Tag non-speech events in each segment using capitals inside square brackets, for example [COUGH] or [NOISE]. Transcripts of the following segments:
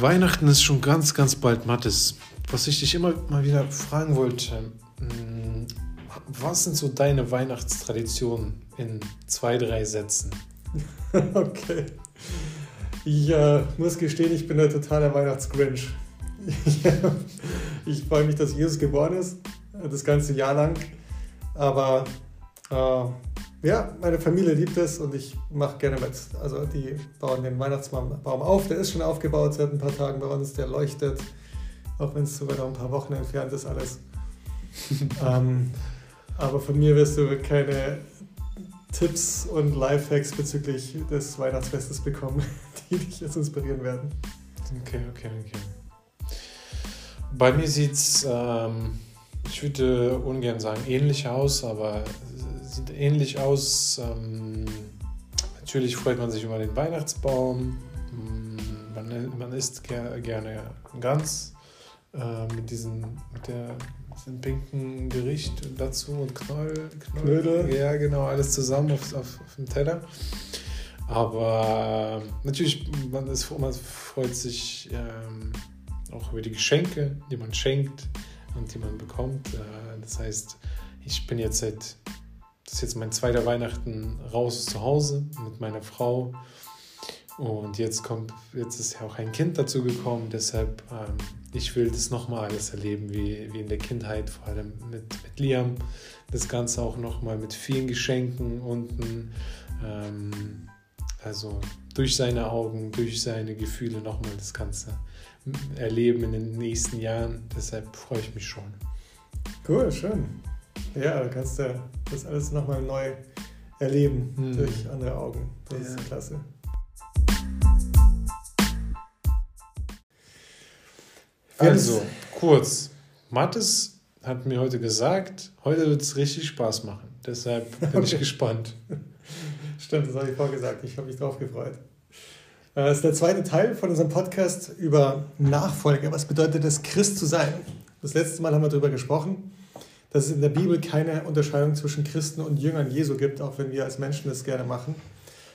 Weihnachten ist schon ganz, ganz bald, Mathis. Was ich dich immer mal wieder fragen wollte, mm, was sind so deine Weihnachtstraditionen in zwei, drei Sätzen? [LAUGHS] okay. Ich äh, muss gestehen, ich bin ein totaler Weihnachtsgrinch. [LAUGHS] ich freue mich, dass Jesus geboren ist, das ganze Jahr lang. Aber äh, ja, meine Familie liebt es und ich mache gerne mit. Also die bauen den Weihnachtsbaum auf, der ist schon aufgebaut seit ein paar Tagen bei uns, der leuchtet, auch wenn es sogar noch ein paar Wochen entfernt ist alles. [LAUGHS] ähm, aber von mir wirst du keine Tipps und Lifehacks bezüglich des Weihnachtsfestes bekommen, [LAUGHS] die dich jetzt inspirieren werden. Okay, okay, okay. Bei mir sieht es, ähm, ich würde ungern sagen ähnlich aus, aber sieht ähnlich aus. Ähm, natürlich freut man sich über den Weihnachtsbaum. Mm, man, man isst ger gerne ganz äh, mit, diesen, mit der diesem pinken Gericht dazu und Knoll, Knoll, Knödel. Ja, genau, alles zusammen auf, auf, auf dem Teller. Aber natürlich, man, ist, man freut sich ähm, auch über die Geschenke, die man schenkt und die man bekommt. Äh, das heißt, ich bin jetzt seit das ist jetzt mein zweiter Weihnachten raus zu Hause mit meiner Frau. Und jetzt kommt, jetzt ist ja auch ein Kind dazu gekommen, deshalb ähm, ich will das nochmal alles erleben, wie, wie in der Kindheit, vor allem mit, mit Liam. Das Ganze auch nochmal mit vielen Geschenken unten. Ähm, also durch seine Augen, durch seine Gefühle nochmal das Ganze erleben in den nächsten Jahren. Deshalb freue ich mich schon. Cool, schön. Ja, da kannst du das alles nochmal neu erleben hm. durch andere Augen. Das ja. ist klasse. Also, kurz. Mathis hat mir heute gesagt, heute wird es richtig Spaß machen. Deshalb bin [LAUGHS] okay. ich gespannt. Stimmt, das habe ich vorgesagt. Ich habe mich drauf gefreut. Äh, das ist der zweite Teil von unserem Podcast über Nachfolge. Was bedeutet es, Christ zu sein? Das letzte Mal haben wir darüber gesprochen dass es in der Bibel keine Unterscheidung zwischen Christen und Jüngern Jesu gibt, auch wenn wir als Menschen das gerne machen.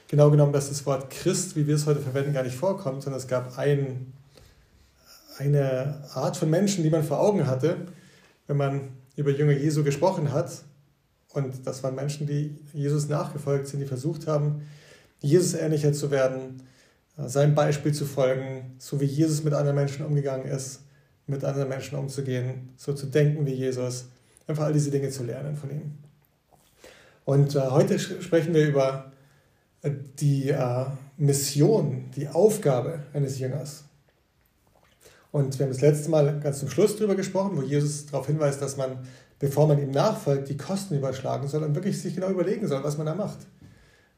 Genau genommen, dass das Wort Christ, wie wir es heute verwenden, gar nicht vorkommt, sondern es gab ein, eine Art von Menschen, die man vor Augen hatte, wenn man über Jünger Jesu gesprochen hat. Und das waren Menschen, die Jesus nachgefolgt sind, die versucht haben, Jesus ähnlicher zu werden, seinem Beispiel zu folgen, so wie Jesus mit anderen Menschen umgegangen ist, mit anderen Menschen umzugehen, so zu denken wie Jesus einfach all diese Dinge zu lernen von ihm. Und äh, heute sprechen wir über äh, die äh, Mission, die Aufgabe eines Jüngers. Und wir haben das letzte Mal ganz zum Schluss darüber gesprochen, wo Jesus darauf hinweist, dass man, bevor man ihm nachfolgt, die Kosten überschlagen soll und wirklich sich genau überlegen soll, was man da macht.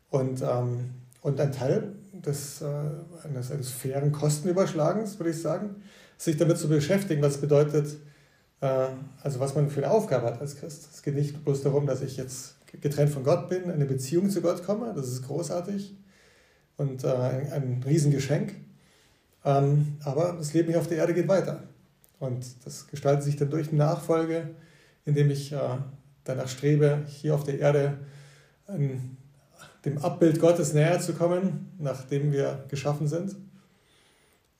Und, ähm, und ein Teil des, äh, eines, eines fairen Kostenüberschlagens, würde ich sagen, sich damit zu beschäftigen, was bedeutet, äh, also was man für eine Aufgabe hat als Christ. Es geht nicht bloß darum, dass ich jetzt getrennt von Gott bin, eine Beziehung zu Gott komme, das ist großartig und äh, ein, ein Riesengeschenk. Ähm, aber das Leben hier auf der Erde geht weiter. Und das gestaltet sich dann durch eine Nachfolge, indem ich äh, danach strebe, hier auf der Erde an dem Abbild Gottes näher zu kommen, nachdem wir geschaffen sind.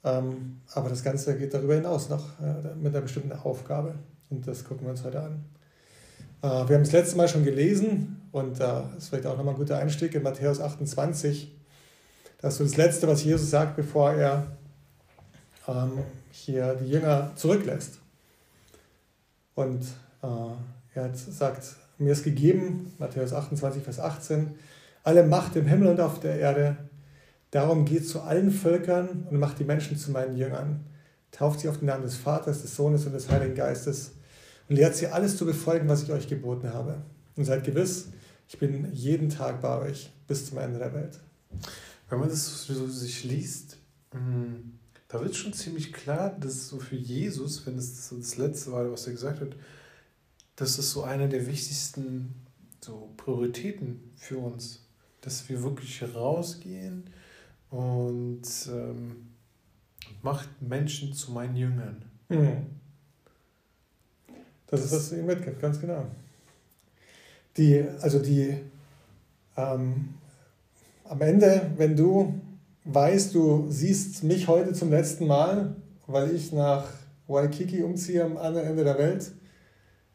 Ähm, aber das Ganze geht darüber hinaus noch äh, mit einer bestimmten Aufgabe. Und das gucken wir uns heute an. Äh, wir haben das letzte Mal schon gelesen und äh, das ist vielleicht auch nochmal ein guter Einstieg in Matthäus 28. Das ist so das Letzte, was Jesus sagt, bevor er ähm, hier die Jünger zurücklässt. Und äh, er sagt, mir ist gegeben, Matthäus 28, Vers 18, alle Macht im Himmel und auf der Erde Darum geht zu allen Völkern und macht die Menschen zu meinen Jüngern. Tauft sie auf den Namen des Vaters, des Sohnes und des Heiligen Geistes und lehrt sie alles zu befolgen, was ich euch geboten habe. Und seid gewiss, ich bin jeden Tag bei euch bis zum Ende der Welt. Wenn man das so sich liest, mm, da wird schon ziemlich klar, dass so für Jesus, wenn es so das letzte war, was er gesagt hat, das ist so einer der wichtigsten so Prioritäten für uns, dass wir wirklich rausgehen und ähm, macht Menschen zu meinen Jüngern. Mhm. Das, das ist, was du ihm mitgibst, ganz genau. Die, also die, ähm, am Ende, wenn du weiß, du siehst mich heute zum letzten Mal, weil ich nach Waikiki umziehe am anderen Ende der Welt,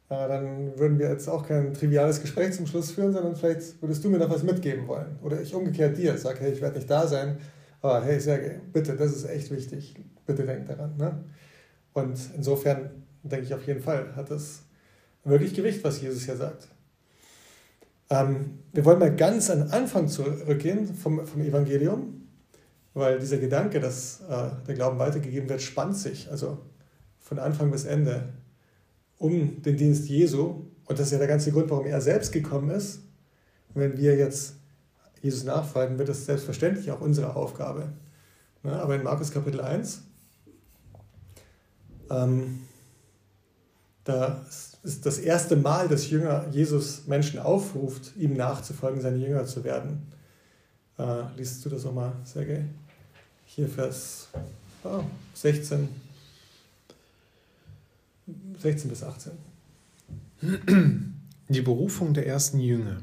dann würden wir jetzt auch kein triviales Gespräch zum Schluss führen, sondern vielleicht würdest du mir noch was mitgeben wollen. Oder ich umgekehrt dir sage, hey, ich werde nicht da sein, aber hey, Sergej, bitte, das ist echt wichtig. Bitte denk daran. Ne? Und insofern denke ich auf jeden Fall, hat das wirklich Gewicht, was Jesus hier sagt. Ähm, wir wollen mal ganz an Anfang zurückgehen vom, vom Evangelium, weil dieser Gedanke, dass äh, der Glauben weitergegeben wird, spannt sich, also von Anfang bis Ende, um den Dienst Jesu. Und das ist ja der ganze Grund, warum er selbst gekommen ist. Und wenn wir jetzt Jesus nachfolgen, wird das selbstverständlich auch unsere Aufgabe. Ne, aber in Markus Kapitel 1, ähm, da ist das erste Mal, dass Jünger Jesus Menschen aufruft, ihm nachzufolgen, seine Jünger zu werden. Äh, liest du das nochmal, Sergej? Hier Vers oh, 16, 16 bis 18. Die Berufung der ersten Jünger.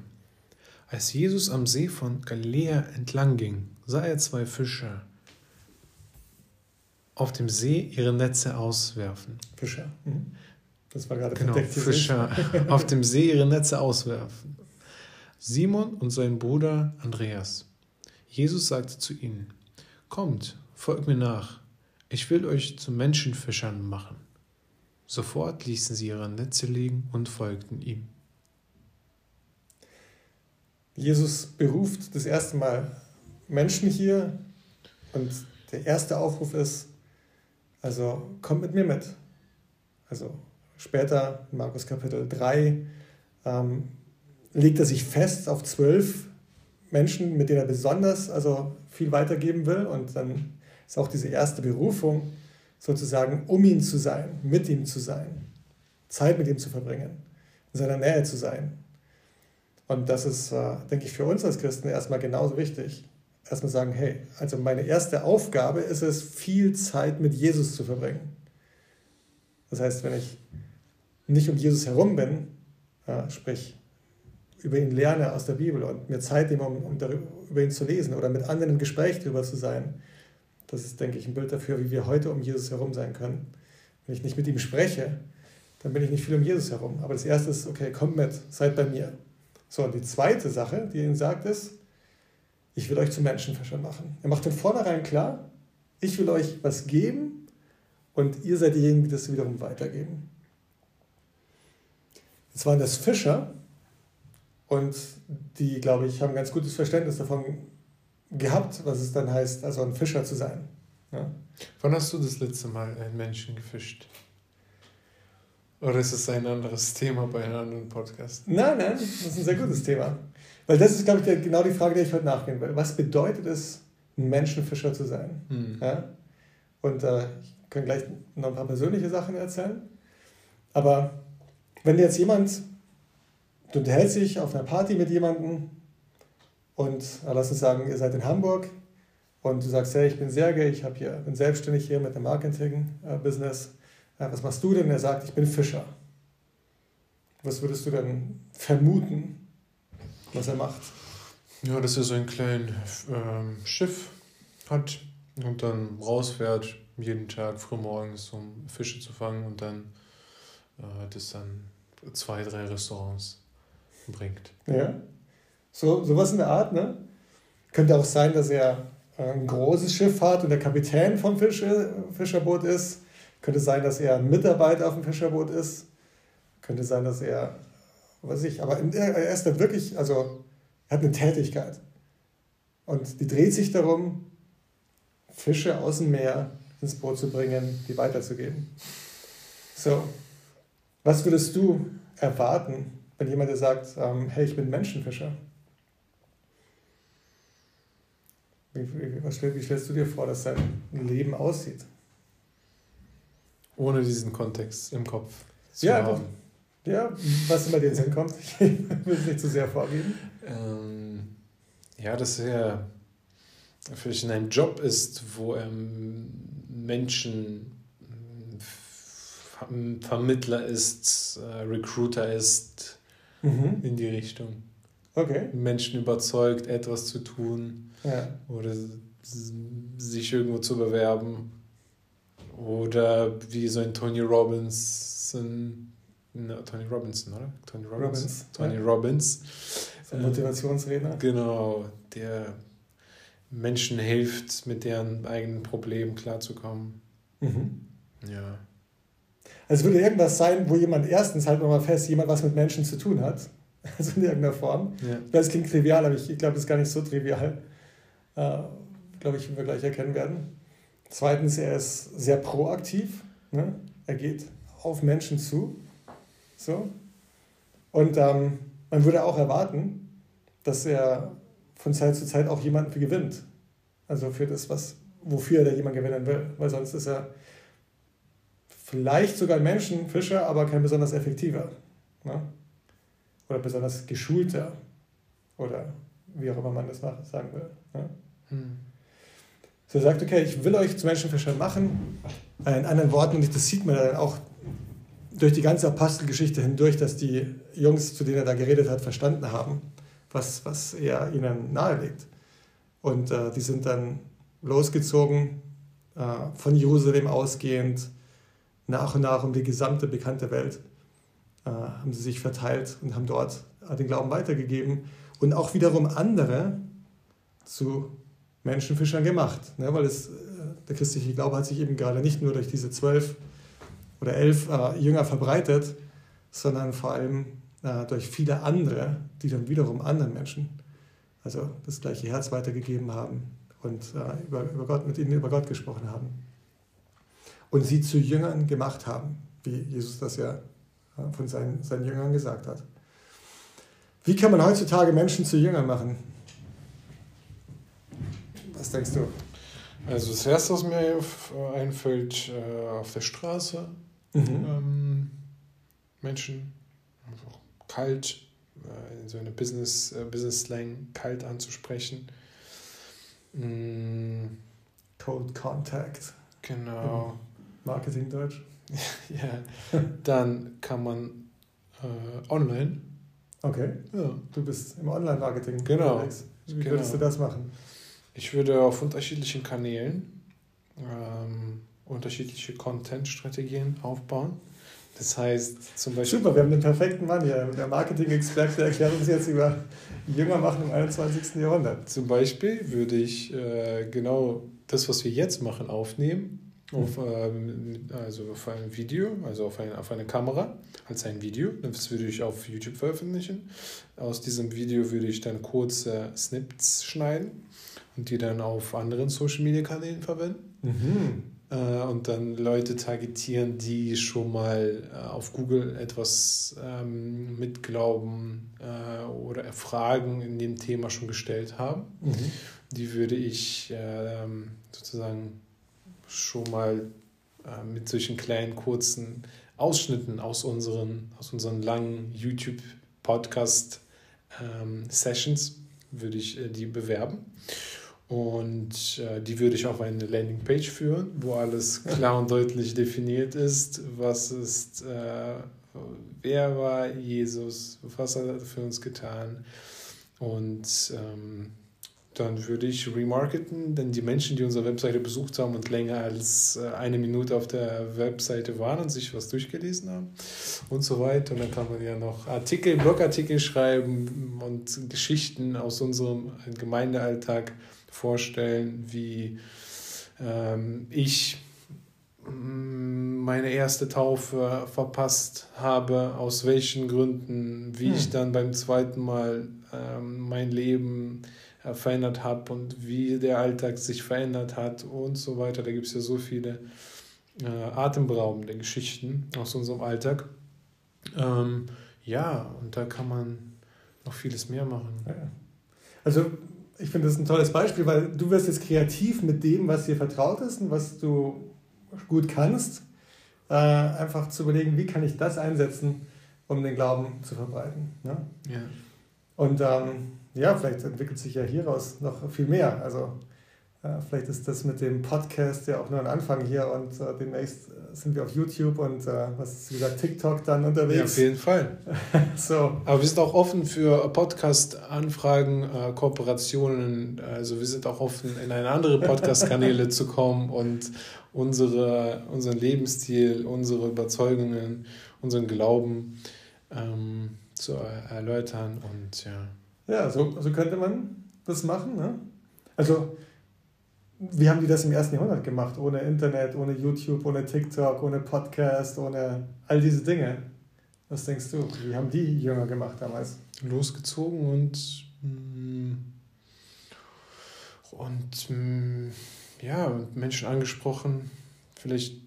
Als Jesus am See von Galiläa entlang ging, sah er zwei Fischer auf dem See ihre Netze auswerfen. Fischer. Mhm. Das war gerade genau, Fischer [LAUGHS] auf dem See ihre Netze auswerfen. Simon und sein Bruder Andreas. Jesus sagte zu ihnen: Kommt, folgt mir nach. Ich will euch zu Menschenfischern machen. Sofort ließen sie ihre Netze liegen und folgten ihm. Jesus beruft das erste Mal Menschen hier und der erste Aufruf ist, also kommt mit mir mit. Also später in Markus Kapitel 3 ähm, legt er sich fest auf zwölf Menschen, mit denen er besonders also viel weitergeben will. Und dann ist auch diese erste Berufung sozusagen, um ihn zu sein, mit ihm zu sein, Zeit mit ihm zu verbringen, in seiner Nähe zu sein. Und das ist, äh, denke ich, für uns als Christen erstmal genauso wichtig. Erstmal sagen, hey, also meine erste Aufgabe ist es, viel Zeit mit Jesus zu verbringen. Das heißt, wenn ich nicht um Jesus herum bin, ja, sprich über ihn lerne aus der Bibel und mir Zeit nehme, um, um darüber, über ihn zu lesen oder mit anderen im Gespräch darüber zu sein, das ist, denke ich, ein Bild dafür, wie wir heute um Jesus herum sein können. Wenn ich nicht mit ihm spreche, dann bin ich nicht viel um Jesus herum. Aber das Erste ist, okay, kommt mit, seid bei mir. So, und die zweite Sache, die er ihnen sagt, ist, ich will euch zu Menschenfischern machen. Er macht von vornherein klar, ich will euch was geben und ihr seid diejenigen, die das wiederum weitergeben. Jetzt waren das Fischer und die, glaube ich, haben ein ganz gutes Verständnis davon gehabt, was es dann heißt, also ein Fischer zu sein. Ja. Wann hast du das letzte Mal einen Menschen gefischt? Oder ist es ein anderes Thema bei einem anderen Podcast? Nein, nein, das ist ein sehr gutes Thema. Weil das ist, glaube ich, genau die Frage, der ich heute nachgehen will. Was bedeutet es, ein Menschenfischer zu sein? Mhm. Ja? Und äh, ich kann gleich noch ein paar persönliche Sachen erzählen. Aber wenn jetzt jemand, du unterhältst dich auf einer Party mit jemandem und äh, lass uns sagen, ihr seid in Hamburg und du sagst, hey, ich bin Sergej, ich hier, bin selbstständig hier mit dem Marketing-Business. Äh, was machst du denn? Er sagt, ich bin Fischer. Was würdest du dann vermuten, was er macht? Ja, dass er so ein kleines ähm, Schiff hat und dann rausfährt, jeden Tag frühmorgens, um Fische zu fangen und dann äh, das dann zwei, drei Restaurants bringt. Ja, so sowas in der Art, ne? Könnte auch sein, dass er ein großes Schiff hat und der Kapitän vom Fische, Fischerboot ist. Könnte sein, dass er ein Mitarbeiter auf dem Fischerboot ist. Könnte sein, dass er, weiß ich, aber er ist dann wirklich, also er hat eine Tätigkeit. Und die dreht sich darum, Fische aus dem Meer ins Boot zu bringen, die weiterzugeben. So, was würdest du erwarten, wenn jemand dir sagt, ähm, hey, ich bin Menschenfischer? Wie, wie, stellst du dir vor, dass dein Leben aussieht? Ohne diesen Kontext im Kopf zu ja, haben. Ja, was immer dir in Sinn kommt. Ich [LAUGHS] will es nicht zu sehr vorgeben. Ähm, ja, dass er vielleicht in einem Job ist, wo er Menschen Vermittler ist, äh, Recruiter ist, mhm. in die Richtung. Okay. Menschen überzeugt, etwas zu tun. Ja. Oder sich irgendwo zu bewerben. Oder wie so ein Tony Robinson. No, Tony Robinson, oder? Tony Robbins. Robbins, Tony ja. Robbins. So ein Motivationsredner. Genau, der Menschen hilft, mit deren eigenen Problemen klarzukommen. Mhm. Ja. Also es würde irgendwas sein, wo jemand erstens halt nochmal fest, jemand was mit Menschen zu tun hat. [LAUGHS] Also in irgendeiner Form. Ja. Das klingt trivial, aber ich, ich glaube, das ist gar nicht so trivial. Äh, glaube ich, wie wir gleich erkennen werden. Zweitens, er ist sehr proaktiv. Ne? Er geht auf Menschen zu. So. Und ähm, man würde auch erwarten, dass er von Zeit zu Zeit auch jemanden gewinnt. Also für das, was, wofür er da jemanden gewinnen will. Weil sonst ist er vielleicht sogar ein Menschenfischer, aber kein besonders effektiver. Ne? Oder besonders geschulter. Oder wie auch immer man das sagen will. Ne? Hm. So er sagt, okay, ich will euch zu Menschenfischern machen. In anderen Worten, und das sieht man dann auch durch die ganze Apostelgeschichte hindurch, dass die Jungs, zu denen er da geredet hat, verstanden haben, was, was er ihnen nahelegt. Und äh, die sind dann losgezogen, äh, von Jerusalem ausgehend, nach und nach um die gesamte bekannte Welt, äh, haben sie sich verteilt und haben dort äh, den Glauben weitergegeben und auch wiederum andere zu Menschenfischern gemacht. Ne? Weil es, äh, der christliche Glaube hat sich eben gerade nicht nur durch diese zwölf oder elf äh, Jünger verbreitet, sondern vor allem äh, durch viele andere, die dann wiederum anderen Menschen also das gleiche Herz weitergegeben haben und äh, über, über Gott, mit ihnen über Gott gesprochen haben. Und sie zu Jüngern gemacht haben, wie Jesus das ja äh, von seinen, seinen Jüngern gesagt hat. Wie kann man heutzutage Menschen zu Jüngern machen? Was denkst du? Also das Erste, was mir einfällt, äh, auf der Straße mhm. ähm, Menschen einfach kalt, äh, in so eine Business, äh, Business Slang kalt anzusprechen. Mm. Cold Contact. Genau. Marketing Deutsch. [LAUGHS] ja. Dann kann man äh, online. Okay. Ja. Du bist im Online-Marketing. Genau. Unterwegs. Wie genau. würdest du das machen? Ich würde auf unterschiedlichen Kanälen ähm, unterschiedliche Content-Strategien aufbauen. Das heißt zum Beispiel. Super, wir haben den perfekten Mann hier. Der Marketing-Experte erklärt uns jetzt über Jünger machen im 21. Jahrhundert. Zum Beispiel würde ich äh, genau das, was wir jetzt machen, aufnehmen. Auf, ähm, also auf ein Video, also auf, ein, auf eine Kamera, als ein Video. Das würde ich auf YouTube veröffentlichen. Aus diesem Video würde ich dann kurze Snippets schneiden und die dann auf anderen Social Media Kanälen verwenden. Mhm. Äh, und dann Leute targetieren, die schon mal äh, auf Google etwas ähm, mit Glauben äh, oder Fragen in dem Thema schon gestellt haben. Mhm. Die würde ich äh, sozusagen schon mal äh, mit solchen kleinen, kurzen Ausschnitten aus unseren, aus unseren langen YouTube-Podcast-Sessions ähm, würde ich äh, die bewerben. Und äh, die würde ich auf eine Landingpage führen, wo alles klar und deutlich definiert ist. Was ist, äh, wer war Jesus, was hat er für uns getan. Und ähm, dann würde ich remarketen, denn die Menschen, die unsere Webseite besucht haben und länger als äh, eine Minute auf der Webseite waren und sich was durchgelesen haben und so weiter. Und dann kann man ja noch Artikel, Blogartikel schreiben und Geschichten aus unserem Gemeindealltag vorstellen, wie ähm, ich mm, meine erste Taufe verpasst habe, aus welchen Gründen, wie hm. ich dann beim zweiten Mal ähm, mein Leben äh, verändert habe und wie der Alltag sich verändert hat und so weiter. Da gibt es ja so viele äh, atemberaubende Geschichten aus unserem Alltag. Ähm, ja, und da kann man noch vieles mehr machen. Also ich finde das ein tolles Beispiel, weil du wirst jetzt kreativ mit dem, was dir vertraut ist und was du gut kannst, äh, einfach zu überlegen, wie kann ich das einsetzen, um den Glauben zu verbreiten. Ne? Ja. Und ähm, ja, vielleicht entwickelt sich ja hieraus noch viel mehr. Also Äh, vielleicht ist das mit dem Podcast ja auch nur ein Anfang hier und äh, demnächst sind wir auf YouTube und äh, was ist wieder TikTok dann unterwegs. Ja, auf jeden Fall. [LAUGHS] so. Aber wir sind auch offen für Podcast-Anfragen, äh, Kooperationen. Also wir sind auch offen, in eine andere Podcast-Kanäle zu kommen und unsere, unseren Lebensstil, unsere Überzeugungen, unseren Glauben ähm, zu erläutern und ja. Ja, so, so könnte man das machen. Ne? Also wie haben die das im ersten Jahrhundert gemacht? Ohne Internet, ohne YouTube, ohne TikTok, ohne Podcast, ohne all diese Dinge. Was denkst du? Wie haben die Jünger gemacht damals? Losgezogen und mm, und mm, ja, Menschen angesprochen. Vielleicht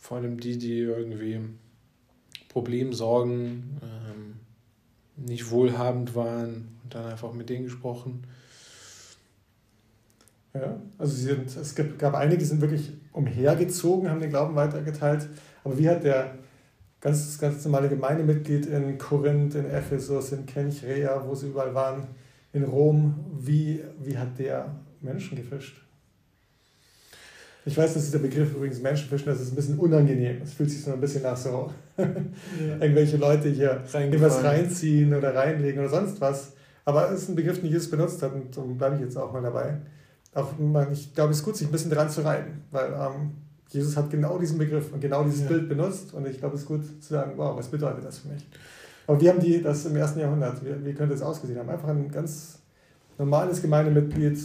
vor allem die, die irgendwie Problemsorgen, ähm, nicht wohlhabend waren und dann einfach mit denen gesprochen. Ja, also sie sind, es gab, einige, die sind wirklich umhergezogen, haben den Glauben weitergeteilt. Aber wie hat der ganz, ganz normale Gemeindemitglied in Korinth, in Ephesus, in Kenchrea, wo sie überall waren, in Rom, wie, wie hat der Menschen gefischt? Ich weiß, dass dieser Begriff übrigens Menschenfischen, das ist ein bisschen unangenehm. Es fühlt sich so ein bisschen nach so [LAUGHS] ja. irgendwelche Leute hier irgendwas reinziehen oder reinlegen oder sonst was. Aber es ist ein Begriff, den Jesus benutzt hat und darum bleibe ich jetzt auch mal dabei auch man, ich glaube, es ist gut, sich ein bisschen dran zu reiben, weil ähm, Jesus hat genau diesen Begriff und genau dieses ja. Bild benutzt und ich glaube, es ist gut zu sagen, wow, was bedeutet das für mich? Aber wie haben die das im ersten Jahrhundert, wie, wie könnte es ausgesehen haben? Einfach ein ganz normales Gemeindemitglied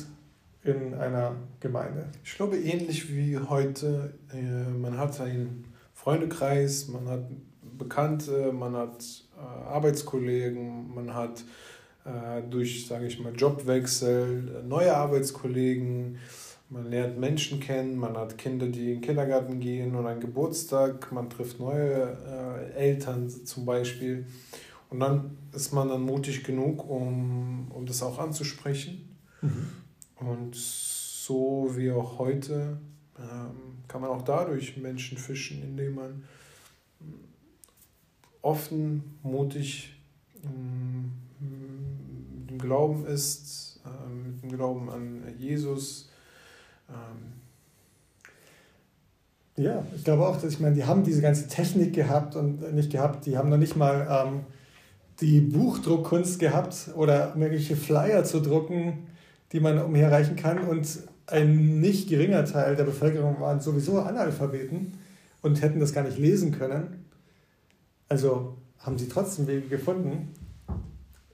in einer Gemeinde. Ich glaube, ähnlich wie heute, äh, man hat einen Freundekreis, man hat Bekannte, man hat äh, Arbeitskollegen, man hat äh, durch, sage ich mal, Jobwechsel, neue Arbeitskollegen, man lernt Menschen kennen, man hat Kinder, die in den Kindergarten gehen und einen Geburtstag, man trifft neue Eltern zum Beispiel. Und dann ist man dann mutig genug, um, um das auch anzusprechen. Mhm. Und so wie auch heute ähm, kann man auch dadurch Menschen fischen, indem man offen, mutig ähm, mit dem Glauben ist, ähm, mit dem Glauben an Jesus. Ähm. Ja, ich glaube auch, dass ich meine, die haben diese ganze Technik gehabt und nicht gehabt, die haben noch nicht mal ähm, die Buchdruckkunst gehabt oder irgendwelche Flyer zu drucken, die man umherreichen kann. Und ein nicht geringer Teil der Bevölkerung waren sowieso Analphabeten und hätten das gar nicht lesen können. Also haben sie trotzdem Wege gefunden,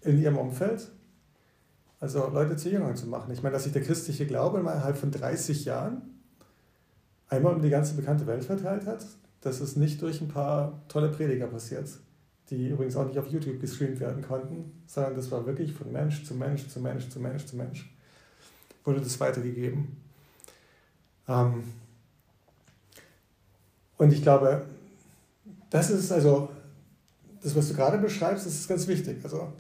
in ihrem Umfeld, also Leute zu Jüngern zu machen. Ich meine, dass sich der christliche Glaube innerhalb von 30 Jahren einmal um die ganze bekannte Welt verteilt hat, das ist nicht durch ein paar tolle Prediger passiert, die übrigens auch nicht auf YouTube gestreamt werden konnten, sondern das war wirklich von Mensch zu Mensch zu Mensch zu Mensch zu Mensch wurde das weitergegeben. Ähm, und ich glaube, das ist also, das, was du gerade beschreibst, das ist ganz wichtig. Also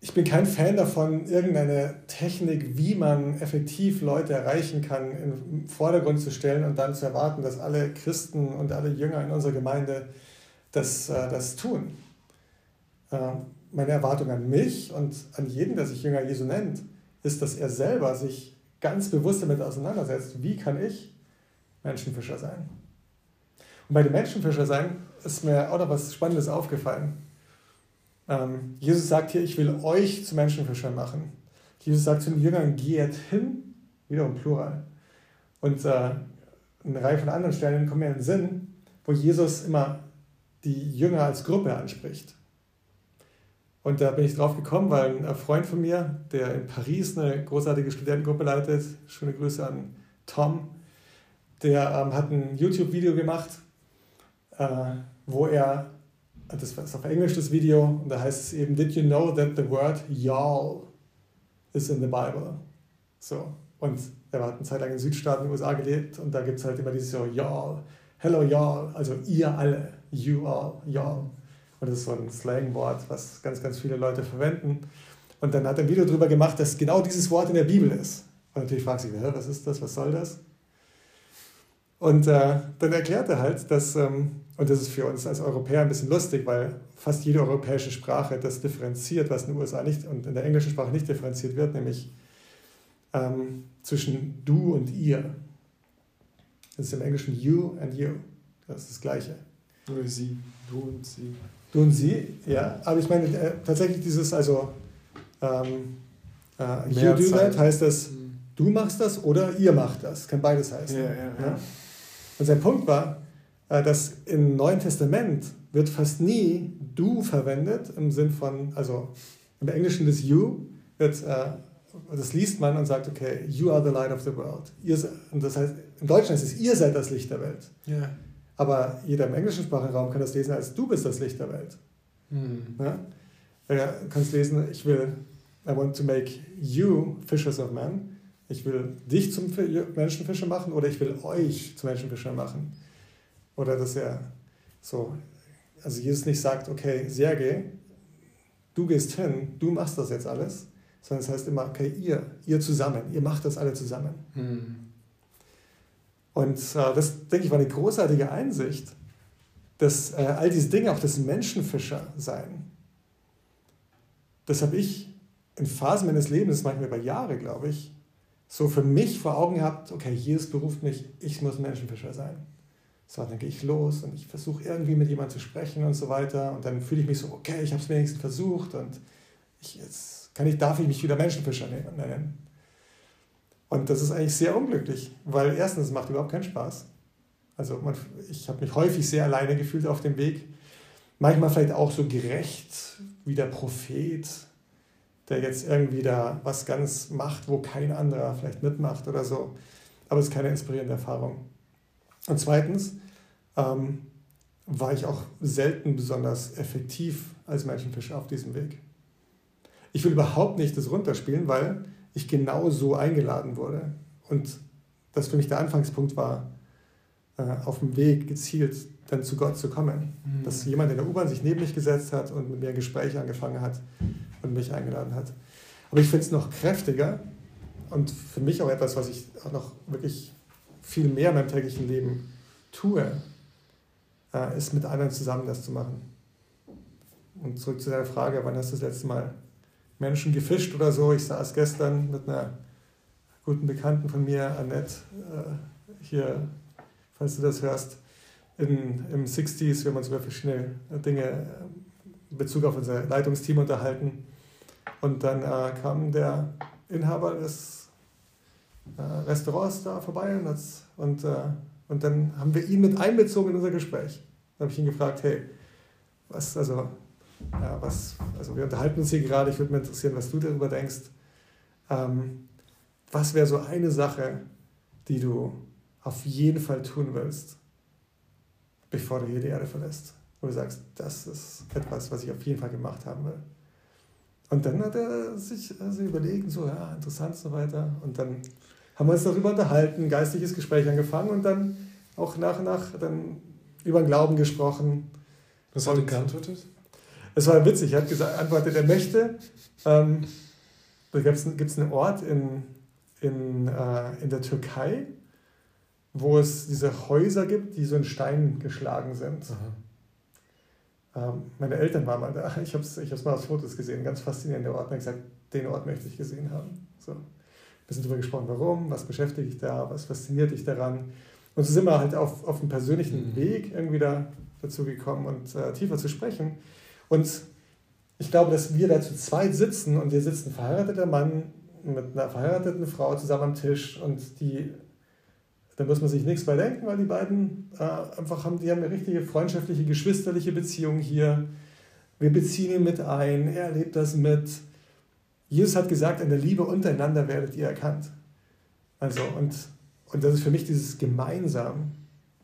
ich bin kein Fan davon, irgendeine Technik, wie man effektiv Leute erreichen kann, im Vordergrund zu stellen und dann zu erwarten, dass alle Christen und alle Jünger in unserer Gemeinde das, äh, das tun. Äh, meine Erwartung an mich und an jeden, der sich Jünger Jesu nennt, ist, dass er selber sich ganz bewusst damit auseinandersetzt, wie kann ich Menschenfischer sein. Und bei dem Menschenfischer sein ist mir auch noch was Spannendes aufgefallen. Ähm, Jesus sagt hier, ich will euch zu Menschenfischern machen. Jesus sagt zu den Jüngern, geht hin, wiederum Plural. Und äh, eine Reihe von anderen Stellen kommen mir in den Sinn, wo Jesus immer die Jünger als Gruppe anspricht. Und da bin ich drauf gekommen, weil ein Freund von mir, der in Paris eine großartige Studentengruppe leitet, schöne Grüße an Tom, der ähm, hat ein YouTube-Video gemacht, äh, wo er das ist auf Englisch das Video, und da heißt es eben, Did you know that the word y'all is in the Bible? So, und er hat eine Zeit lang in Südstaaten in den USA gelebt und da gibt es halt immer dieses so, y'all, hello y'all, also ihr alle, you all, y'all. Und das ist so ein Slangwort, was ganz, ganz viele Leute verwenden. Und dann hat er ein Video darüber gemacht, dass genau dieses Wort in der Bibel ist. Und natürlich fragt sich, was ist das, was soll das? Und äh, dann erklärt er halt, dass ähm, und das ist für uns als Europäer ein bisschen lustig, weil fast jede europäische Sprache das differenziert, was in den USA nicht und in der englischen Sprache nicht differenziert wird, nämlich ähm, zwischen du und ihr. Das ist im Englischen you and you. Das ist das Gleiche. Oder sie, du und sie. Und sie, ja. Aber ich meine äh, tatsächlich dieses, also ähm, äh, you do that heißt das, mhm. du machst das oder ihr macht das. Kann beides heißen. Ja, ja, ja. Und sein Punkt war, äh, dass im Neuen Testament wird fast nie du verwendet im Sinn von, also im Englischen das you wird, äh, das liest man und sagt, okay, you are the light of the world. Ihr, und das heißt, im Deutschen heißt es, ihr seid das Licht der Welt. Ja. Aber jeder im englischen Sprachraum kann das lesen als du bist das Licht der Welt. Mhm. Ja? Du kannst lesen, ich will, I want to make you fishers of men. Ich will dich zum Menschenfischer machen oder ich will euch zum Menschenfischer machen. Oder dass er so, also Jesus nicht sagt, okay, Sergei, du gehst hin, du machst das jetzt alles, sondern es heißt immer, okay, ihr, ihr zusammen, ihr macht das alle zusammen. Mhm. Und äh, das, denke ich, war eine großartige Einsicht, dass äh, all diese Dinge auch das Menschenfischer sein. Das habe ich in Phasen meines Lebens, manchmal über Jahre, glaube ich, so für mich vor Augen gehabt, okay, Jesus beruft mich, ich muss Menschenfischer sein. So, dann gehe ich los und ich versuche irgendwie mit jemandem zu sprechen und so weiter. Und dann fühle ich mich so, okay, ich habe es wenigstens versucht und ich, jetzt kann ich, darf ich mich wieder Menschenfischer nennen. Und das ist eigentlich sehr unglücklich, weil erstens, es macht überhaupt keinen Spaß. Also man, ich habe mich häufig sehr alleine gefühlt auf dem Weg. Manchmal vielleicht auch so gerecht wie der Prophet, der jetzt irgendwie da was ganz macht, wo kein anderer vielleicht mitmacht oder so. Aber es ist keine inspirierende Erfahrung. Und zweitens ähm, war ich auch selten besonders effektiv als Menschenfischer auf diesem Weg. Ich will überhaupt nicht das runterspielen, weil ich genau so eingeladen wurde. Und das für mich der Anfangspunkt war, äh, auf dem Weg gezielt dann zu Gott zu kommen. Mhm. Dass jemand in der U-Bahn sich neben mich gesetzt hat und mit mir ein Gespräch angefangen hat und mich eingeladen hat. Aber ich finde es noch kräftiger und für mich auch etwas, was ich auch noch wirklich viel mehr in meinem täglichen Leben tue, äh, ist mit anderen zusammen das zu machen. Und zurück zu deiner Frage, wann hast du das letzte Mal Menschen gefischt oder so? Ich saß gestern mit einer guten Bekannten von mir, Annette, äh, hier, falls du das hörst, in, im 60s. Wir haben uns über verschiedene Dinge äh, in Bezug auf unser Leitungsteam unterhalten. Und dann äh, kam der Inhaber des äh, Restaurants da vorbei und, und, äh, und dann haben wir ihn mit einbezogen in unser Gespräch. Dann habe ich ihn gefragt, hey, was, also, ja, was, also wir unterhalten uns hier gerade, ich würde mich interessieren, was du darüber denkst. Ähm, was wäre so eine Sache, die du auf jeden Fall tun willst, bevor du hier die Erde verlässt? Wo du sagst, das ist etwas, was ich auf jeden Fall gemacht haben will. Und dann hat er sich also überlegt, so, ja, interessant und so weiter. Und dann haben wir uns darüber unterhalten, ein geistliches Gespräch angefangen und dann auch nach und nach dann über den Glauben gesprochen. Was hat er geantwortet? Es war witzig, er hat gesagt, antwortet, er möchte. Ähm, da gibt es einen Ort in, in, äh, in der Türkei, wo es diese Häuser gibt, die so in Stein geschlagen sind. Ähm, meine Eltern waren mal da. Ich habe es ich mal auf Fotos gesehen, ganz faszinierender Ort. Und gesagt, den Ort möchte ich gesehen haben. So bisschen darüber gesprochen, warum, was beschäftigt dich da, was fasziniert dich daran. Und so sind wir halt auf, auf einem persönlichen mhm. Weg irgendwie da dazu gekommen und äh, tiefer zu sprechen. Und ich glaube, dass wir da zu zweit sitzen und wir sitzen verheirateter Mann mit einer verheirateten Frau zusammen am Tisch und die, da muss man sich nichts bei denken, weil die beiden äh, einfach haben, die haben eine richtige freundschaftliche, geschwisterliche Beziehung hier. Wir beziehen ihn mit ein, er erlebt das mit. Jesus hat gesagt, in der Liebe untereinander werdet ihr erkannt. Also, und, und das ist für mich dieses gemeinsam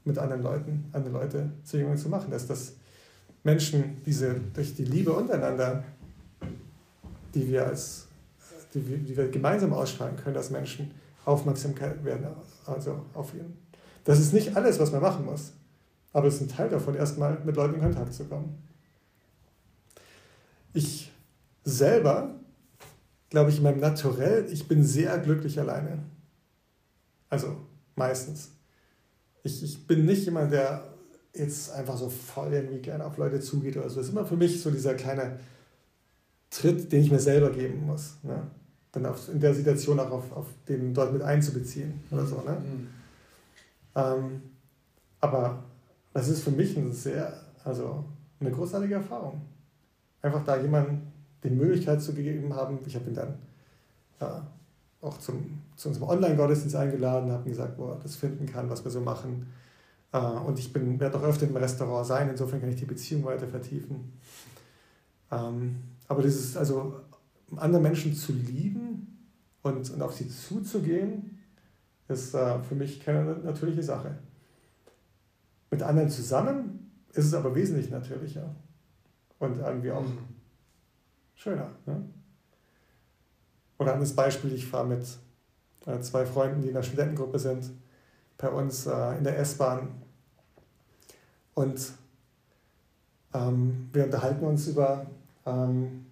mit anderen Leuten, andere Leute zu Jüngern zu machen, dass das Menschen diese, durch die Liebe untereinander, die wir als die, die wir gemeinsam ausstrahlen können, dass Menschen Aufmerksamkeit werden, also auf ihn. Das ist nicht alles, was man machen muss, aber es ist ein Teil davon, erstmal mit Leuten in Kontakt zu kommen. Ich selber glaube ich, in meinem Naturell, ich bin sehr glücklich alleine. Also meistens. Ich, ich bin nicht jemand, der jetzt einfach so voll irgendwie gerne auf Leute zugeht oder so. Das ist immer für mich so dieser kleine Tritt, den ich mir selber geben muss. Ne? dann auf, in der Situation auch auf, auf den dort mit einzubeziehen oder so. Ne? Mhm. Ähm, aber das ist für mich eine sehr, also eine großartige Erfahrung. Einfach da jemandem die Möglichkeit zu geben haben. Ich habe ihn dann äh, auch zum, zu unserem Online-Gottesdienst eingeladen, habe ihm gesagt, wo er das finden kann, was wir so machen. Äh, und ich werde auch öfter im Restaurant sein, insofern kann ich die Beziehung weiter vertiefen. Ähm, aber dieses, also andere Menschen zu lieben und, und auf sie zuzugehen, ist äh, für mich keine natürliche Sache. Mit anderen zusammen ist es aber wesentlich natürlicher und irgendwie auch mhm. schöner. Ne? Oder anderes Beispiel, ich fahre mit äh, zwei Freunden, die in der Studentengruppe sind, bei uns äh, in der S-Bahn und ähm, wir unterhalten uns über ähm,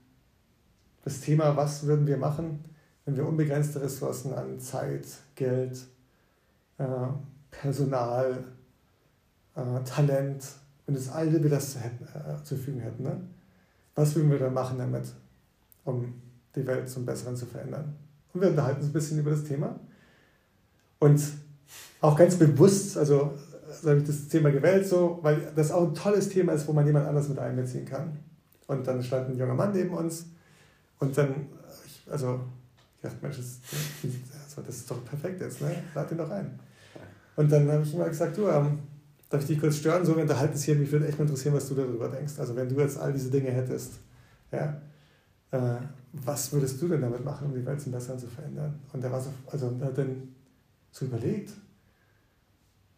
das Thema, was würden wir machen, wenn wir unbegrenzte Ressourcen an Zeit, Geld, äh, Personal, äh, Talent, wenn das alle wir das hätten, äh, zur Verfügung hätten. Ne? Was würden wir dann machen damit, um die Welt zum Besseren zu verändern? Und wir unterhalten uns ein bisschen über das Thema. Und auch ganz bewusst, also so habe ich das Thema gewählt, so, weil das auch ein tolles Thema ist, wo man jemand anders mit einbeziehen kann. Und dann stand ein junger Mann neben uns und dann, also, ich dachte, Mensch, das, das ist doch perfekt jetzt, ne? Lad ihn doch ein. Und dann habe ich immer gesagt, du, ähm, darf ich dich kurz stören? So, wir unterhalten es hier, mich würde echt mal interessieren, was du darüber denkst. Also, wenn du jetzt all diese Dinge hättest, ja, äh, was würdest du denn damit machen, um die Welt zum Besseren zu verändern? Und er war so, also, er hat dann so überlegt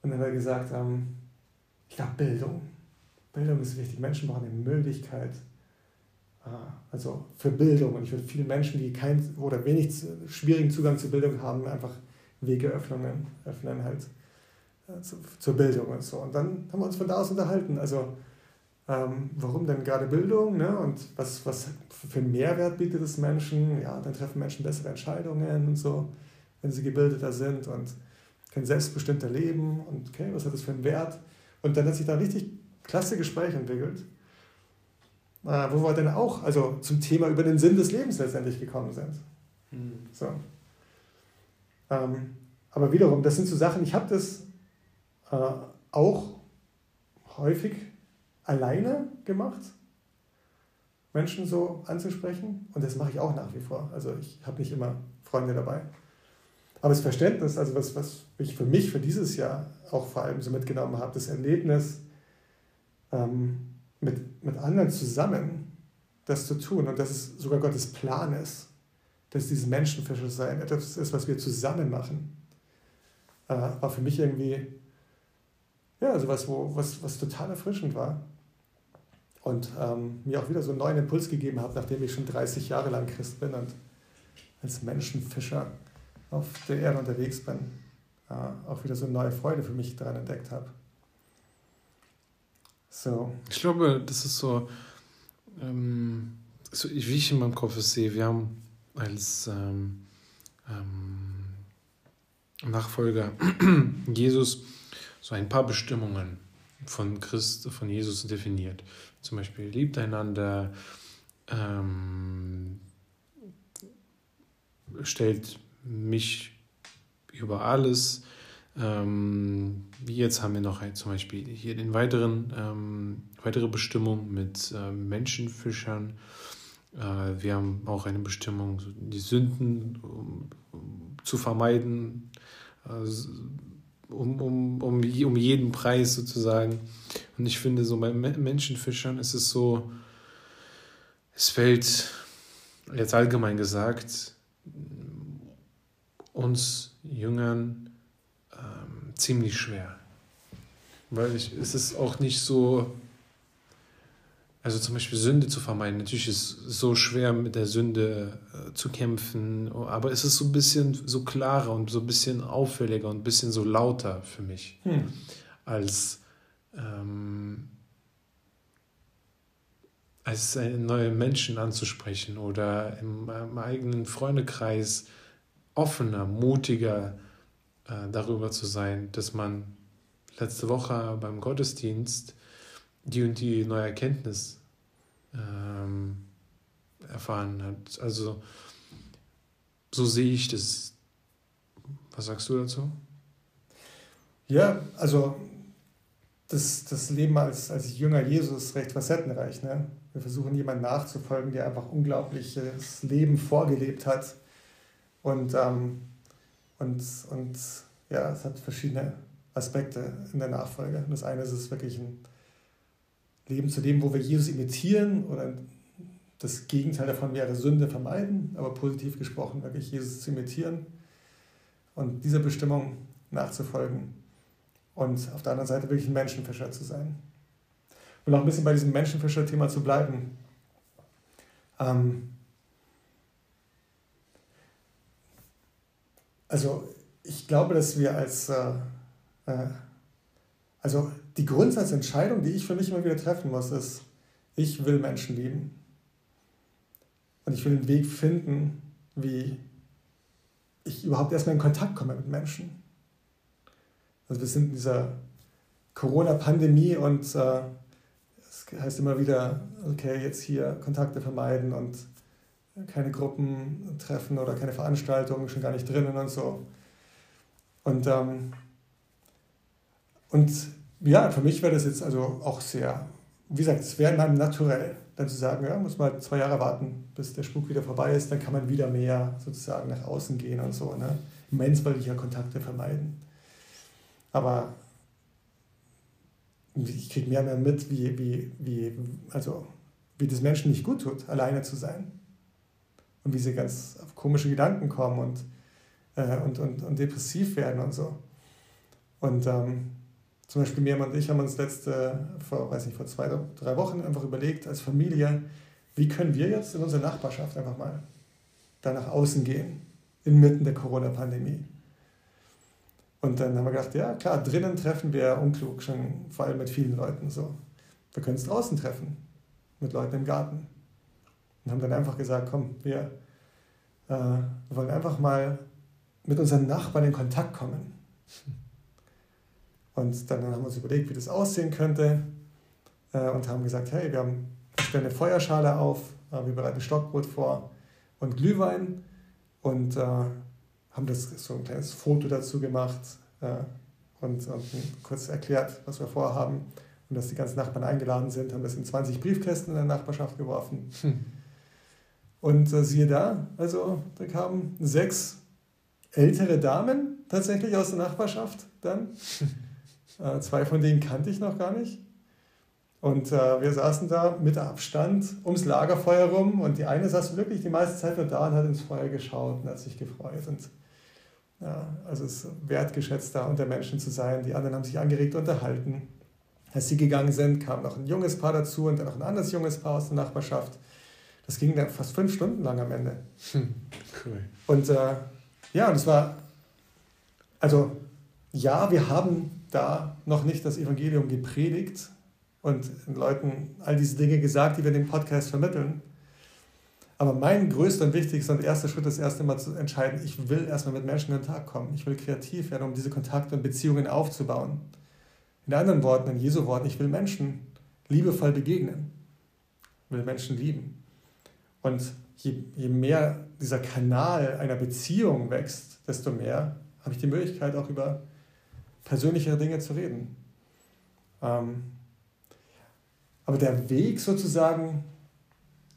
und dann hat er gesagt, ähm, ich glaube, Bildung. Bildung ist wichtig. Menschen brauchen eine Möglichkeit, Ah, also für Bildung. Und ich würde vielen Menschen, die keinen oder wenig schwierigen Zugang zur Bildung haben, einfach Wege öffnen, öffnen halt äh, zu, zur Bildung und so. Und dann haben wir uns von da aus unterhalten. Also ähm, warum denn gerade Bildung ne? und was, was für Mehrwert bietet es Menschen? Ja, dann treffen Menschen bessere Entscheidungen und so, wenn sie gebildeter sind und können selbstbestimmter leben und okay, was hat das für einen Wert? Und dann hat sich da ein richtig klasse Gespräch entwickelt äh, wo wir dann auch also zum Thema über den Sinn des Lebens letztendlich gekommen sind. Mhm. So. Ähm, aber wiederum, das sind so Sachen, ich habe das äh, auch häufig alleine gemacht, Menschen so anzusprechen. Und das mache ich auch nach wie vor. Also ich habe nicht immer Freunde dabei. Aber das Verständnis, also was, was ich für mich für dieses Jahr auch vor allem so mitgenommen habe, das Erlebnis, ähm, mit, mit anderen zusammen das zu tun und dass es sogar Gottes Plan ist, dass diese Menschenfische sein, etwas ist, was wir zusammen machen, äh, war für mich irgendwie ja, also was, wo, was, was total erfrischend war. Und ähm, mir auch wieder so einen neuen Impuls gegeben hat, nachdem ich schon 30 Jahre lang Christ bin und als Menschenfischer auf der Erde unterwegs bin, äh, auch wieder so eine neue Freude für mich daran entdeckt habe. So. Ich glaube, das ist so, ähm, so wie ich in meinem Kopf sehe, wir haben als ähm, ähm, Nachfolger [CLEARS THROAT] Jesus so ein paar Bestimmungen von Christ, von Jesus definiert. Zum Beispiel liebt einander, ähm, stellt mich über alles, ähm, jetzt haben wir noch ein, zum Beispiel hier den weiteren, ähm, weitere Bestimmung mit äh, Menschenfischern. Äh, wir haben auch eine Bestimmung, die Sünden um, um, zu vermeiden, äh, um, um, um, um jeden Preis sozusagen. Und ich finde, so bei Menschenfischern ist es so, es fällt, jetzt allgemein gesagt, uns Jüngern ziemlich schwer. Weil ich, es ist auch nicht so, also zum Beispiel Sünde zu vermeiden. Natürlich ist es so schwer mit der Sünde äh, zu kämpfen, aber es ist so ein bisschen so klarer und so ein bisschen auffälliger und ein bisschen so lauter für mich, hm. als, ähm, als neue Menschen anzusprechen oder im, im eigenen Freundekreis offener, mutiger äh, darüber zu sein, dass man letzte Woche beim Gottesdienst die und die neue Erkenntnis ähm, erfahren hat. Also so sehe ich das. Was sagst du dazu? Ja, also das, das Leben als, als Jünger Jesus ist recht facettenreich. Ne? Wir versuchen jemandem nachzufolgen, der einfach unglaubliches Leben vorgelebt hat. Und, ähm, und, und ja, es hat verschiedene Aspekte in der Nachfolge. Das eine ist es wirklich ein Leben zu dem, wo wir Jesus imitieren oder das Gegenteil davon wäre Sünde vermeiden, aber positiv gesprochen wirklich Jesus zu imitieren und dieser Bestimmung nachzufolgen und auf der anderen Seite wirklich ein Menschenfischer zu sein. Und auch ein bisschen bei diesem Menschenfischer-Thema zu bleiben. Ähm also ich glaube, dass wir als, äh, äh, also die Grundsatzentscheidung, die ich für mich immer wieder treffen muss, ist, ich will Menschen lieben. Und ich will einen Weg finden, wie ich überhaupt erstmal in Kontakt komme mit Menschen. Also wir sind in dieser Corona-Pandemie und es äh, heißt immer wieder, okay, jetzt hier Kontakte vermeiden und keine Gruppen treffen oder keine Veranstaltungen, schon gar nicht drinnen und so. Und, ähm, und ja, für mich wäre das jetzt also auch sehr, wie gesagt, es wäre in meinem Naturell, dann zu sagen, ja, muss mal zwei Jahre warten, bis der Spuk wieder vorbei ist, dann kann man wieder mehr sozusagen nach außen gehen und so. Ne? Immens weil ich ja Kontakte vermeiden. Aber ich kriege mehr und mehr mit, wie, wie, wie, also, wie das Menschen nicht gut tut, alleine zu sein. Und wie sie ganz auf komische Gedanken kommen und, äh, und, und, und depressiv werden und so. Und ähm, zum Beispiel Mirjam und ich haben uns letzte, vor, weiß nicht, vor zwei, drei Wochen einfach überlegt, als Familie, wie können wir jetzt in unserer Nachbarschaft einfach mal da nach außen gehen, inmitten der Corona-Pandemie. Und dann haben wir gedacht, ja klar, drinnen treffen wir unklug, schon vor allem mit vielen Leuten so. Wir können es draußen treffen, mit Leuten im Garten. Und haben dann einfach gesagt, komm, wir, äh, wollen einfach mal mit unseren Nachbarn in Kontakt kommen. Und dann haben wir uns überlegt, wie das aussehen könnte äh, und haben gesagt, hey, wir haben stellen eine Feuerschale auf, äh, wir bereiten Stockbrot vor und Glühwein und äh, haben das so ein kleines Foto dazu gemacht äh, und, und kurz erklärt, was wir vorhaben und dass die ganzen Nachbarn eingeladen sind, haben das in 20 Briefkästen in der Nachbarschaft geworfen. Hm. Und äh, siehe da, also da kamen sechs ältere Damen tatsächlich aus der Nachbarschaft dann. [LAUGHS] Äh, zwei von denen kannte ich noch gar nicht. Und äh, wir saßen da mit Abstand ums Lagerfeuer rum und die eine saß wirklich die meiste Zeit nur da und hat ins Feuer geschaut und hat sich gefreut. Und ja, also es ist wertgeschätzt, da unter Menschen zu sein. Die anderen haben sich angeregt unterhalten. Als sie gegangen sind, kam noch ein junges Paar dazu und dann noch ein anderes junges Paar aus der Nachbarschaft. Das ging dann fast fünf Stunden lang am Ende. Hm, cool. Und äh, ja, und es war, also ja, wir haben da noch nicht das Evangelium gepredigt und den Leuten all diese Dinge gesagt, die wir in dem Podcast vermitteln. Aber mein größter und wichtigster und erster Schritt ist erst einmal zu entscheiden, ich will erstmal mit Menschen in Kontakt kommen. Ich will kreativ werden, um diese Kontakte und Beziehungen aufzubauen. In anderen Worten, in Jesu Worten, ich will Menschen liebevoll begegnen. Ich will Menschen lieben. Und je, je mehr dieser Kanal einer Beziehung wächst, desto mehr habe ich die Möglichkeit, auch über persönlichere Dinge zu reden. Ähm, aber der Weg sozusagen,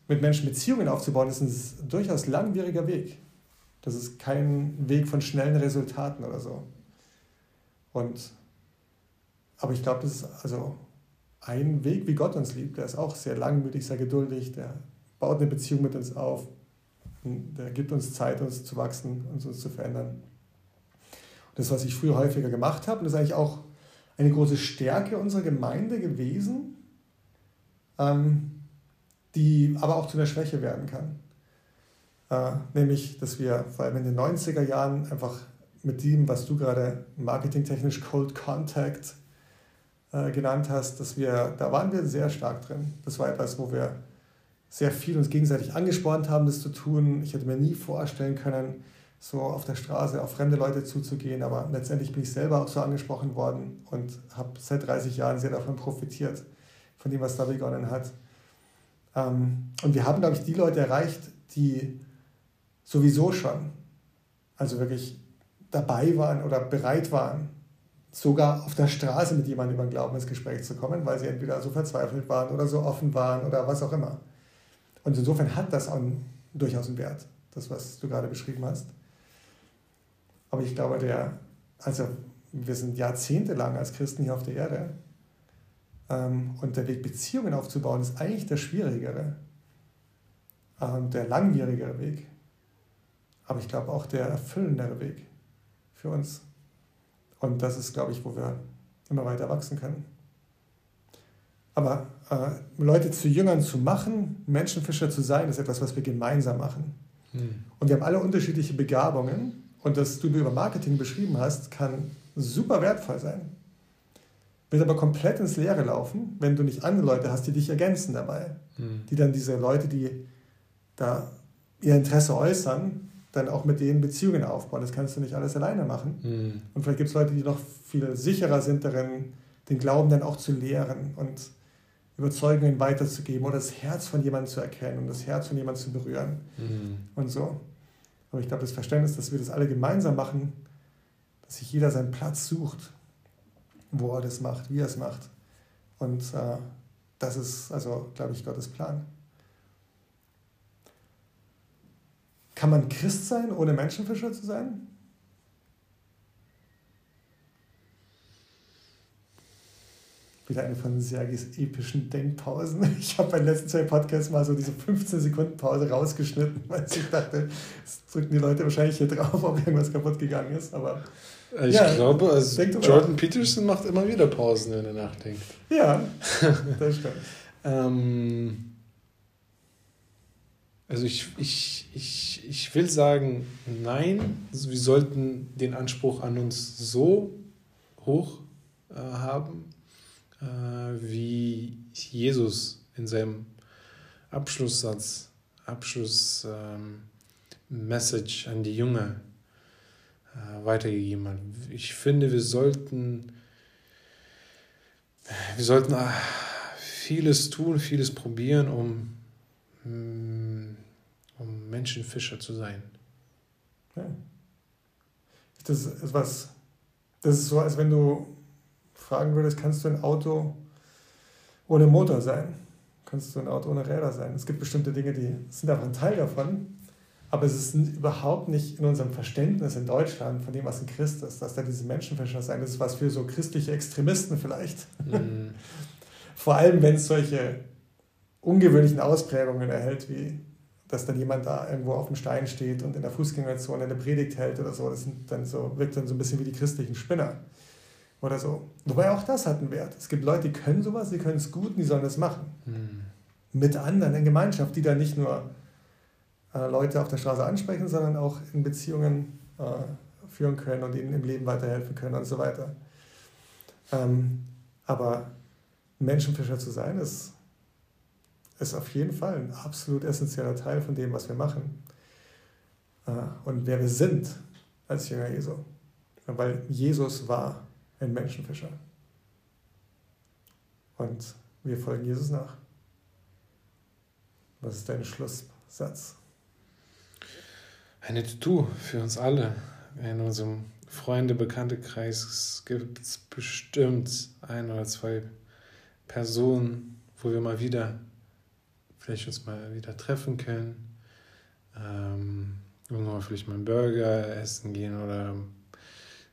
mit Menschen Beziehungen aufzubauen, ist ein durchaus langwieriger Weg. Das ist kein Weg von schnellen Resultaten oder so. Und, aber ich glaube, das ist also ein Weg, wie Gott uns liebt. Der ist auch sehr langmütig, sehr geduldig, der baut eine Beziehung mit uns auf. Der gibt uns Zeit, uns zu wachsen und uns zu verändern. Das, was ich früher häufiger gemacht habe, und das ist eigentlich auch eine große Stärke unserer Gemeinde gewesen, ähm, die aber auch zu einer Schwäche werden kann. Äh, nämlich, dass wir vor allem in den 90er Jahren einfach mit dem, was du gerade marketingtechnisch Cold Contact äh, genannt hast, dass wir, da waren wir sehr stark drin. Das war etwas, wo wir sehr viel uns gegenseitig angespornt haben, das zu tun. Ich hätte mir nie vorstellen können, so auf der Straße auf fremde Leute zuzugehen, aber letztendlich bin ich selber auch so angesprochen worden und habe seit 30 Jahren sehr davon profitiert, von dem, was da begonnen hat. Ähm, und wir haben, glaube ich, die Leute erreicht, die sowieso schon also wirklich dabei waren oder bereit waren, sogar auf der Straße mit jemandem über den Glauben ins Gespräch zu kommen, weil sie entweder so verzweifelt waren oder so offen waren oder was auch immer. Und insofern hat das auch durchaus einen Wert, das, was du gerade beschrieben hast. Aber ich glaube, der, also wir sind jahrzehntelang als Christen hier auf der Erde ähm, und der Weg, Beziehungen aufzubauen, ist eigentlich der schwierigere und der langwierigere Weg. Aber ich glaube auch der erfüllendere Weg für uns. Und das ist, glaube ich, wo wir immer weiter wachsen können. Aber äh, Leute zu Jüngern zu machen, Menschenfischer zu sein, ist etwas, was wir gemeinsam machen. Hm. Und wir haben alle unterschiedliche Begabungen. Und das du über Marketing beschrieben hast, kann super wertvoll sein. Wird aber komplett ins Leere laufen, wenn du nicht andere Leute hast, die dich ergänzen dabei. Hm. Die dann diese Leute, die da ihr Interesse äußern, dann auch mit denen Beziehungen aufbauen. Das kannst du nicht alles alleine machen. Mhm. Und vielleicht gibt es Leute, die noch viel sicherer sind darin, den Glauben dann auch zu lehren und Überzeugungen weiterzugeben oder das Herz von jemandem zu erkennen und das Herz von jemandem zu berühren mhm. und so. Aber ich glaube, das Verständnis, dass wir das alle gemeinsam machen, dass sich jeder seinen Platz sucht, wo er das macht, wie er es macht. Und äh, das ist, also, glaube ich, Gottes Plan. Kann man Christ sein, ohne Menschenfischer zu sein? Wieder eine von Sergis epischen Denkpausen. [LAUGHS] Ich habe bei den letzten zwei Podcasts mal so diese 15 Sekunden Pause rausgeschnitten, [LAUGHS] weil ich dachte, es drücken die Leute wahrscheinlich hier drauf, ob irgendwas kaputt gegangen ist. Aber ich ja, glaube, also Jordan Peterson macht immer wieder Pausen, wenn er nachdenkt. Ja, [LAUGHS] das stimmt. ähm, also ich, ich, ich, ich will sagen, nein, also wir sollten den Anspruch an uns so hoch äh, haben, äh, wie Jesus in seinem Abschlusssatz, Abschluss-Message ähm, an die Jünger äh, weitergegeben hat. Ich finde, wir sollten, wir sollten äh, vieles tun, vieles probieren, um mm, um Menschenfischer zu sein. Ja. Das ist was, das ist so, als wenn du fragen würdest, kannst du ein Auto ohne Motor sein? Kannst du ein Auto ohne Räder sein? Es gibt bestimmte Dinge, die sind einfach ein Teil davon, aber es ist überhaupt nicht in unserem Verständnis in Deutschland von dem, was ein Christ ist, dass da diese Menschenfischer sein. Das ist was für so christliche Extremisten vielleicht. Mhm. [LAUGHS] Vor allem, wenn es solche ungewöhnlichen Ausprägungen erhält, wie dass dann jemand da irgendwo auf dem Stein steht und in der Fußgängerzone eine Predigt hält oder so. Das sind dann so, wirkt dann so ein bisschen wie die christlichen Spinner oder so. Wobei auch das hat einen Wert. Es gibt Leute, die können sowas, die können es gut und die sollen das machen. Hm. Mit anderen in Gemeinschaft, die dann nicht nur äh, Leute auf der Straße ansprechen, sondern auch in Beziehungen äh, führen können und ihnen im Leben weiterhelfen können und so weiter. Ähm, aber Menschenfischer zu sein, ist ist auf jeden Fall ein absolut essentieller Teil von dem, was wir machen. Äh, und wer wir sind als Jünger Jesu. Weil Jesus war ein Menschenfischer. Und wir folgen Jesus nach. Was ist dein Schlusssatz? Eine To-Do für uns alle. In unserem Freunde-Bekannte-Kreis gibt es bestimmt ein oder zwei Personen, wo wir mal wieder vielleicht uns mal wieder treffen können. Ähm, irgendwann vielleicht mal einen Burger essen gehen oder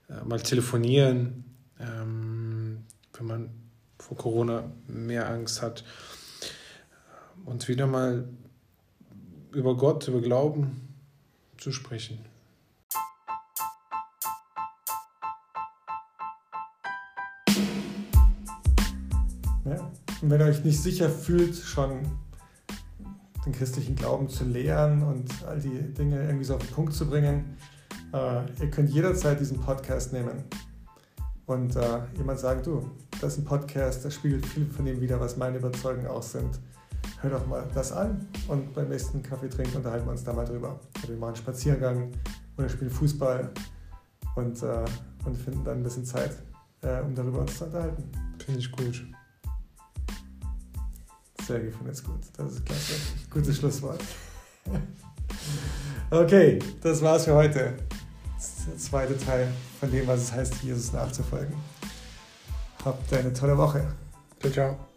äh, mal telefonieren, ähm, wenn man vor Corona mehr Angst hat. Und wieder mal über Gott, über Glauben zu sprechen. Ja. Und wenn ihr euch nicht sicher fühlt, schon den christlichen Glauben zu lehren und all die Dinge irgendwie so auf den Punkt zu bringen. Äh, ihr könnt jederzeit diesen Podcast nehmen und äh, jemand sagen, du, das ist ein Podcast, das spiegelt viel von dem wieder, was meine Überzeugungen auch sind. Hör doch mal das an und beim nächsten Kaffee trinken unterhalten wir uns da mal drüber. Oder wir machen einen Spaziergang oder spielen Fußball und, äh, und finden dann ein bisschen Zeit, äh, um darüber uns zu unterhalten. Finde ich gut. Sergei findet es gut. Das ist klasse. Gutes Schlusswort. [LAUGHS] Okay, das war's für heute. Der zweite Teil von dem, was es heißt, Jesus nachzufolgen. Habt eine tolle Woche. Ciao, ciao.